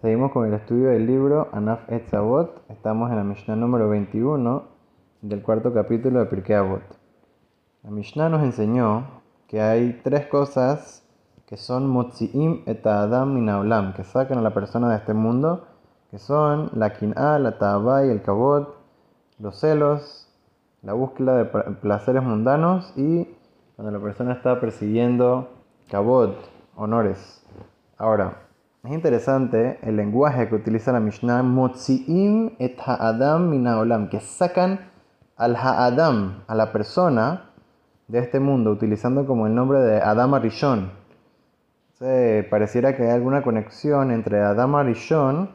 Seguimos con el estudio del libro Anaf Etzavot. Estamos en la Mishnah número 21 del cuarto capítulo de Pirkei Avot. La Mishnah nos enseñó que hay tres cosas que son Motzi'im et Adam minaolam, que sacan a la persona de este mundo, que son la Kin'a, la Ta'aba y el Kabot, los celos, la búsqueda de placeres mundanos y cuando la persona está persiguiendo Kabot, honores. Ahora, es interesante el lenguaje que utiliza la Mishnah, Motzi'im et ha'adam minaolam, que sacan al ha'adam, a la persona de este mundo, utilizando como el nombre de Adam Arishon. pareciera que hay alguna conexión entre Adam Arishon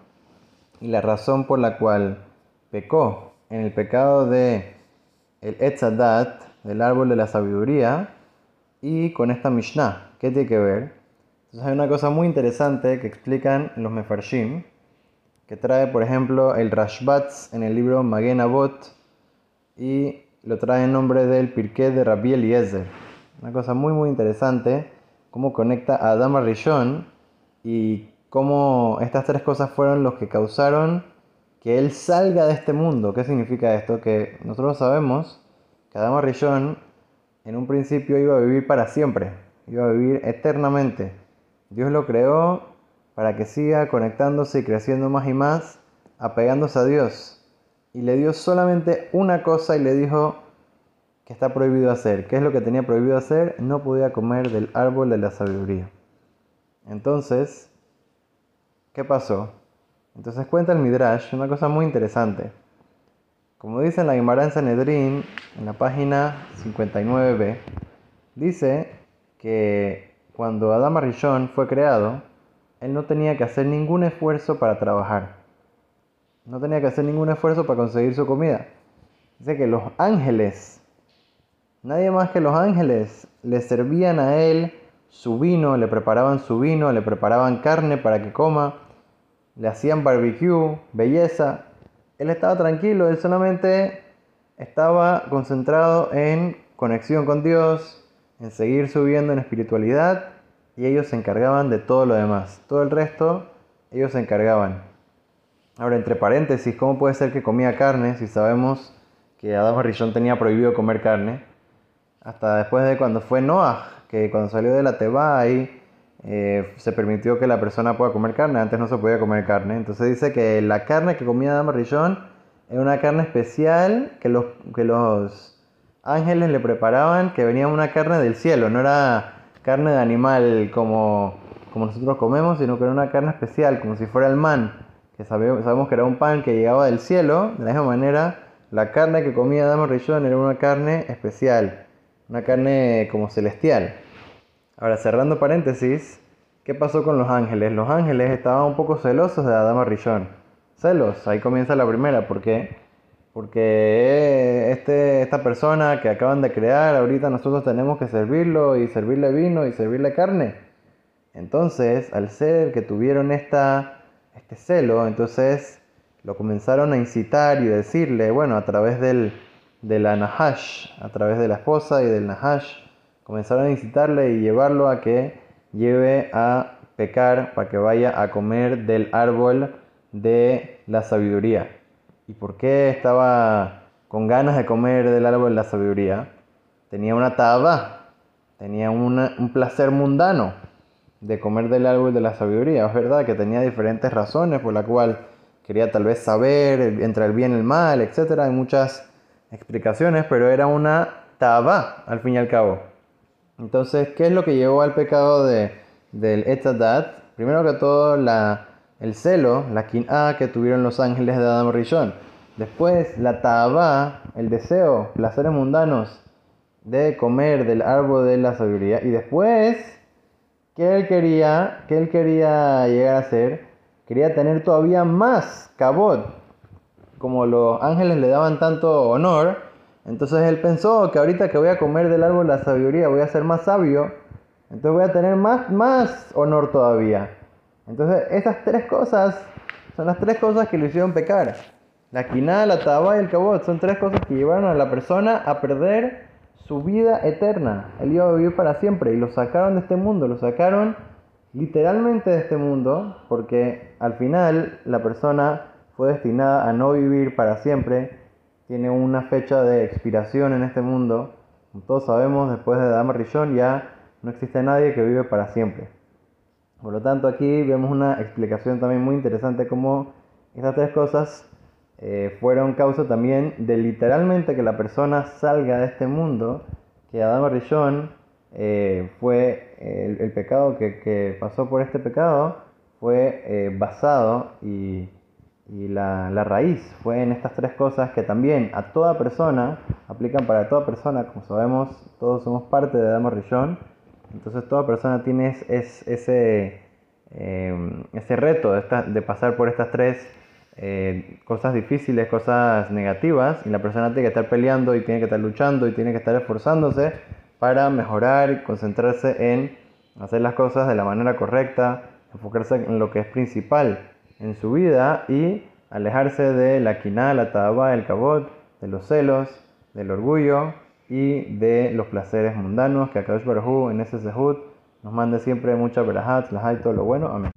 y la razón por la cual pecó en el pecado de el Etzadat, del árbol de la sabiduría, y con esta Mishnah. ¿Qué tiene que ver? Entonces hay una cosa muy interesante que explican los Mefarshim, que trae, por ejemplo, el Rashbatz en el libro Magen Avot y lo trae en nombre del Pirkei de Rabbi Eliezer. Una cosa muy muy interesante, cómo conecta a Adam Rishon y cómo estas tres cosas fueron los que causaron que él salga de este mundo. ¿Qué significa esto? Que nosotros sabemos que Adam Rishon en un principio iba a vivir para siempre, iba a vivir eternamente. Dios lo creó para que siga conectándose y creciendo más y más, apegándose a Dios. Y le dio solamente una cosa y le dijo que está prohibido hacer. ¿Qué es lo que tenía prohibido hacer? No podía comer del árbol de la sabiduría. Entonces, ¿qué pasó? Entonces cuenta el Midrash una cosa muy interesante. Como dice en la Gemara en Sanedrín, en la página 59b, dice que cuando Adama Rishon fue creado, él no tenía que hacer ningún esfuerzo para trabajar. No tenía que hacer ningún esfuerzo para conseguir su comida. Dice que los ángeles, nadie más que los ángeles, le servían a él su vino, le preparaban su vino, le preparaban carne para que coma, le hacían barbecue, belleza. Él estaba tranquilo, él solamente estaba concentrado en conexión con Dios, en seguir subiendo en espiritualidad y ellos se encargaban de todo lo demás. Todo el resto ellos se encargaban. Ahora, entre paréntesis, ¿cómo puede ser que comía carne si sabemos que Adán Rishon tenía prohibido comer carne? Hasta después de cuando fue Noah, que cuando salió de la Teba ahí eh, se permitió que la persona pueda comer carne, antes no se podía comer carne. Entonces dice que la carne que comía Adán Rishon era una carne especial que los, que los ángeles le preparaban que venía una carne del cielo, no era carne de animal como, como nosotros comemos, sino que era una carne especial, como si fuera el man, que sabemos, sabemos que era un pan que llegaba del cielo, de la misma manera la carne que comía Adamo Rishon era una carne especial, una carne como celestial. Ahora, cerrando paréntesis, ¿qué pasó con los ángeles? Los ángeles estaban un poco celosos de Adama Rishon. Celos, ahí comienza la primera, porque porque este, esta persona que acaban de crear, ahorita nosotros tenemos que servirlo y servirle vino y servirle carne. Entonces, al ser que tuvieron esta, este celo, entonces lo comenzaron a incitar y decirle, bueno, a través del, de la Nahash, a través de la esposa y del Nahash, comenzaron a incitarle y llevarlo a que lleve a pecar para que vaya a comer del árbol de la sabiduría. ¿Y por qué estaba con ganas de comer del árbol de la sabiduría? Tenía una taba, tenía un placer mundano de comer del árbol de la sabiduría. Es verdad que tenía diferentes razones por la cual quería tal vez saber entre el bien y el mal, etc. Hay muchas explicaciones, pero era una taba al fin y al cabo. Entonces, ¿qué es lo que llevó al pecado de, del etadat? Primero que todo, la el celo, la quin'a que tuvieron los ángeles de Adam Rishon. Después la ta'aba, el deseo, placeres mundanos de comer del árbol de la sabiduría. Y después, ¿qué él quería? ¿Qué él quería llegar a ser? Quería tener todavía más cabot. Como los ángeles le daban tanto honor, entonces él pensó que ahorita que voy a comer del árbol de la sabiduría voy a ser más sabio. Entonces voy a tener más, más honor todavía. Entonces, estas tres cosas son las tres cosas que lo hicieron pecar. La quina, la taba y el cabot son tres cosas que llevaron a la persona a perder su vida eterna. Él iba a vivir para siempre y lo sacaron de este mundo, lo sacaron literalmente de este mundo, porque al final la persona fue destinada a no vivir para siempre, tiene una fecha de expiración en este mundo. Como todos sabemos, después de Dama Rishon ya no existe nadie que vive para siempre. Por lo tanto, aquí vemos una explicación también muy interesante como estas tres cosas eh, fueron causa también de literalmente que la persona salga de este mundo, que Adán Rishon eh, fue el, pecado que, pasó por este pecado, fue eh, basado y, la, raíz fue en estas tres cosas que también a toda persona, aplican para toda persona, como sabemos, todos somos parte de Adán Rishon, entonces toda persona tiene ese, ese reto de, de pasar por estas tres eh, cosas difíciles, cosas negativas, y la persona tiene que estar peleando y tiene que estar luchando y tiene que estar esforzándose para mejorar y concentrarse en hacer las cosas de la manera correcta, enfocarse en lo que es principal en su vida y alejarse de la quina, la taba, el cabot, de los celos, del orgullo y de los placeres mundanos que Akadosh Baruj en ese sehut nos mande siempre mucha verahat, la y todo lo bueno. Amén.